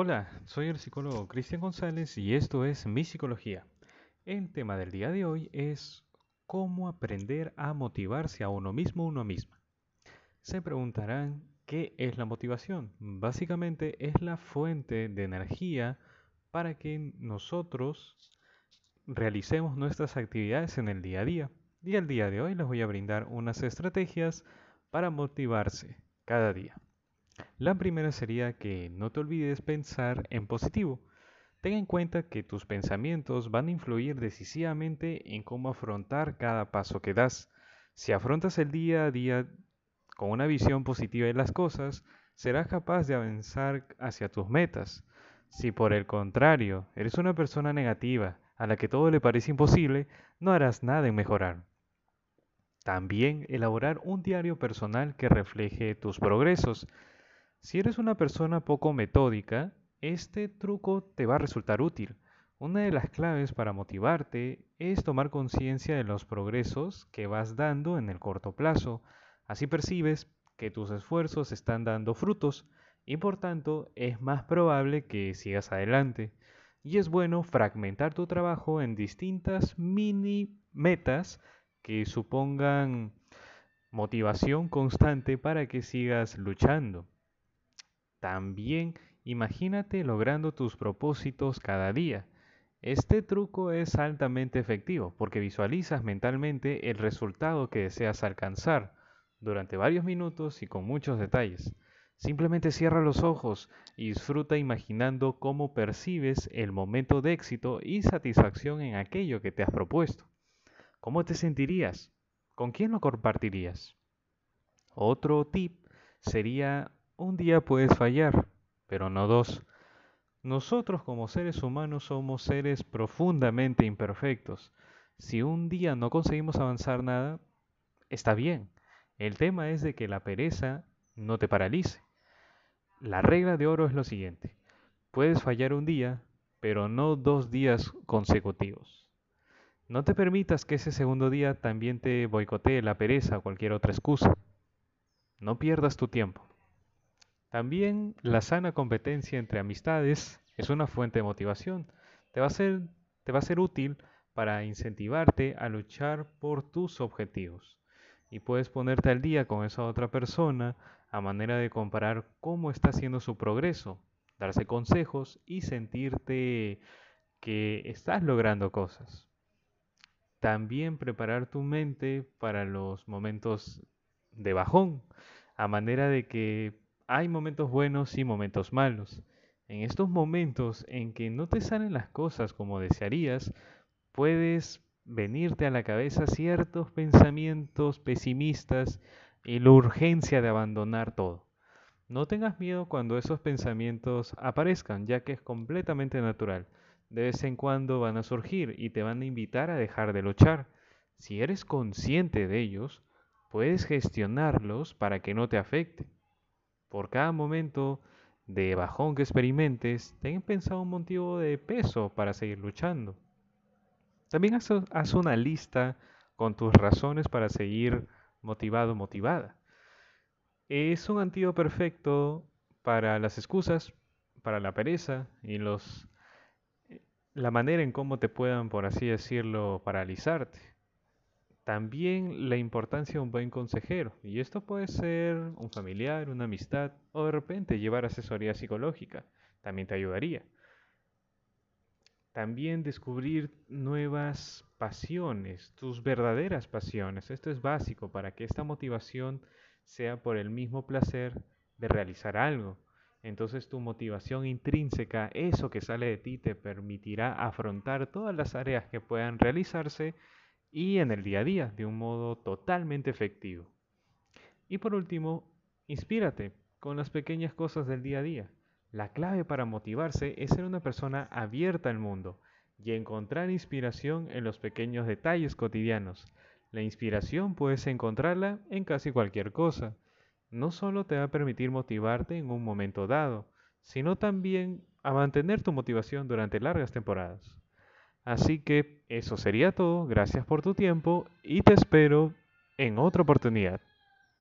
Hola, soy el psicólogo Cristian González y esto es Mi Psicología. El tema del día de hoy es cómo aprender a motivarse a uno mismo uno misma. Se preguntarán, ¿qué es la motivación? Básicamente es la fuente de energía para que nosotros realicemos nuestras actividades en el día a día. Y el día de hoy les voy a brindar unas estrategias para motivarse cada día. La primera sería que no te olvides pensar en positivo. Ten en cuenta que tus pensamientos van a influir decisivamente en cómo afrontar cada paso que das. Si afrontas el día a día con una visión positiva de las cosas, serás capaz de avanzar hacia tus metas. Si por el contrario eres una persona negativa a la que todo le parece imposible, no harás nada en mejorar. También elaborar un diario personal que refleje tus progresos. Si eres una persona poco metódica, este truco te va a resultar útil. Una de las claves para motivarte es tomar conciencia de los progresos que vas dando en el corto plazo. Así percibes que tus esfuerzos están dando frutos y por tanto es más probable que sigas adelante. Y es bueno fragmentar tu trabajo en distintas mini metas que supongan motivación constante para que sigas luchando. También imagínate logrando tus propósitos cada día. Este truco es altamente efectivo porque visualizas mentalmente el resultado que deseas alcanzar durante varios minutos y con muchos detalles. Simplemente cierra los ojos y disfruta imaginando cómo percibes el momento de éxito y satisfacción en aquello que te has propuesto. ¿Cómo te sentirías? ¿Con quién lo compartirías? Otro tip sería un día puedes fallar, pero no dos. Nosotros como seres humanos somos seres profundamente imperfectos. Si un día no conseguimos avanzar nada, está bien. El tema es de que la pereza no te paralice. La regla de oro es lo siguiente. Puedes fallar un día, pero no dos días consecutivos. No te permitas que ese segundo día también te boicotee la pereza o cualquier otra excusa. No pierdas tu tiempo. También la sana competencia entre amistades es una fuente de motivación. Te va a ser, te va a ser útil para incentivarte a luchar por tus objetivos. Y puedes ponerte al día con esa otra persona a manera de comparar cómo está haciendo su progreso, darse consejos y sentirte que estás logrando cosas. También preparar tu mente para los momentos de bajón, a manera de que hay momentos buenos y momentos malos. En estos momentos en que no te salen las cosas como desearías, puedes venirte a la cabeza ciertos pensamientos pesimistas y la urgencia de abandonar todo. No tengas miedo cuando esos pensamientos aparezcan, ya que es completamente natural. De vez en cuando van a surgir y te van a invitar a dejar de luchar. Si eres consciente de ellos, puedes gestionarlos para que no te afecten. Por cada momento de bajón que experimentes, ten pensado un motivo de peso para seguir luchando. También haz, una lista con tus razones para seguir motivado motivada. Es un antídoto perfecto para las excusas, para la pereza y los la manera en cómo te puedan, por así decirlo, paralizarte. También la importancia de un buen consejero, y esto puede ser un familiar, una amistad o de repente llevar asesoría psicológica, también te ayudaría. También descubrir nuevas pasiones, tus verdaderas pasiones. Esto es básico para que esta motivación sea por el mismo placer de realizar algo. Entonces tu motivación intrínseca, eso que sale de ti, te permitirá afrontar todas las áreas que puedan realizarse y en el día a día de un modo totalmente efectivo. Y por último, inspírate con las pequeñas cosas del día a día. La clave para motivarse es ser una persona abierta al mundo y encontrar inspiración en los pequeños detalles cotidianos. La inspiración puedes encontrarla en casi cualquier cosa. No solo te va a permitir motivarte en un momento dado, sino también a mantener tu motivación durante largas temporadas. Así que eso sería todo, gracias por tu tiempo y te espero en otra oportunidad.